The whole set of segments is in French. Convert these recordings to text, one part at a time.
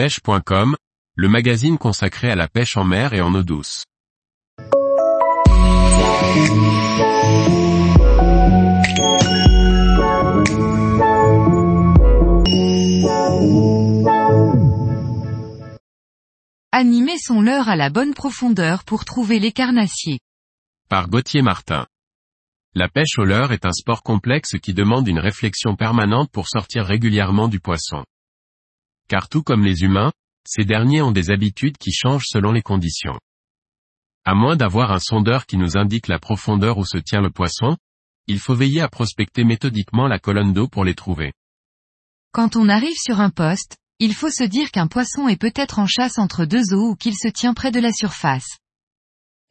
pêche.com, le magazine consacré à la pêche en mer et en eau douce. Animer son leurre à la bonne profondeur pour trouver les carnassiers. Par Gauthier Martin. La pêche au leurre est un sport complexe qui demande une réflexion permanente pour sortir régulièrement du poisson. Car tout comme les humains, ces derniers ont des habitudes qui changent selon les conditions. À moins d'avoir un sondeur qui nous indique la profondeur où se tient le poisson, il faut veiller à prospecter méthodiquement la colonne d'eau pour les trouver. Quand on arrive sur un poste, il faut se dire qu'un poisson est peut-être en chasse entre deux eaux ou qu'il se tient près de la surface.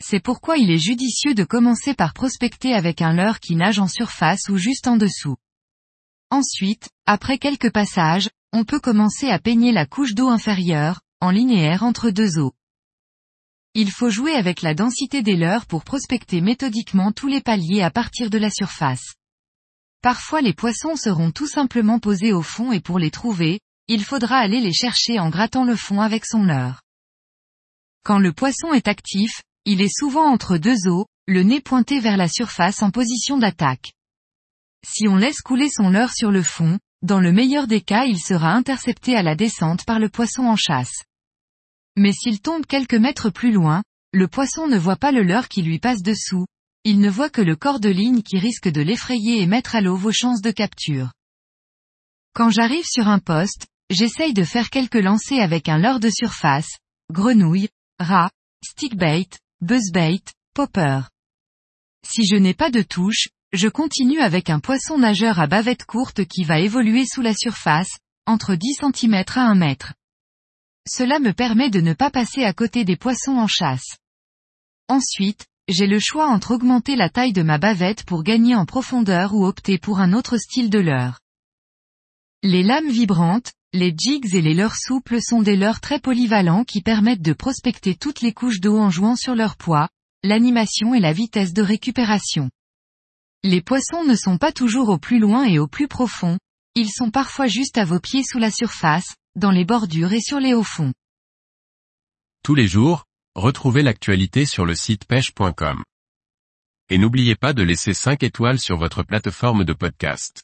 C'est pourquoi il est judicieux de commencer par prospecter avec un leurre qui nage en surface ou juste en dessous. Ensuite, après quelques passages, on peut commencer à peigner la couche d'eau inférieure, en linéaire entre deux eaux. Il faut jouer avec la densité des leurres pour prospecter méthodiquement tous les paliers à partir de la surface. Parfois les poissons seront tout simplement posés au fond et pour les trouver, il faudra aller les chercher en grattant le fond avec son leurre. Quand le poisson est actif, il est souvent entre deux eaux, le nez pointé vers la surface en position d'attaque. Si on laisse couler son leurre sur le fond, dans le meilleur des cas il sera intercepté à la descente par le poisson en chasse. Mais s'il tombe quelques mètres plus loin, le poisson ne voit pas le leurre qui lui passe dessous, il ne voit que le corps de ligne qui risque de l'effrayer et mettre à l'eau vos chances de capture. Quand j'arrive sur un poste, j'essaye de faire quelques lancers avec un leurre de surface, grenouille, rat, stickbait, buzzbait, popper. Si je n'ai pas de touche, je continue avec un poisson nageur à bavette courte qui va évoluer sous la surface, entre 10 cm à 1 mètre. Cela me permet de ne pas passer à côté des poissons en chasse. Ensuite, j'ai le choix entre augmenter la taille de ma bavette pour gagner en profondeur ou opter pour un autre style de leurre. Les lames vibrantes, les jigs et les leurres souples sont des leurres très polyvalents qui permettent de prospecter toutes les couches d'eau en jouant sur leur poids, l'animation et la vitesse de récupération. Les poissons ne sont pas toujours au plus loin et au plus profond, ils sont parfois juste à vos pieds sous la surface, dans les bordures et sur les hauts fonds. Tous les jours, retrouvez l'actualité sur le site pêche.com. Et n'oubliez pas de laisser 5 étoiles sur votre plateforme de podcast.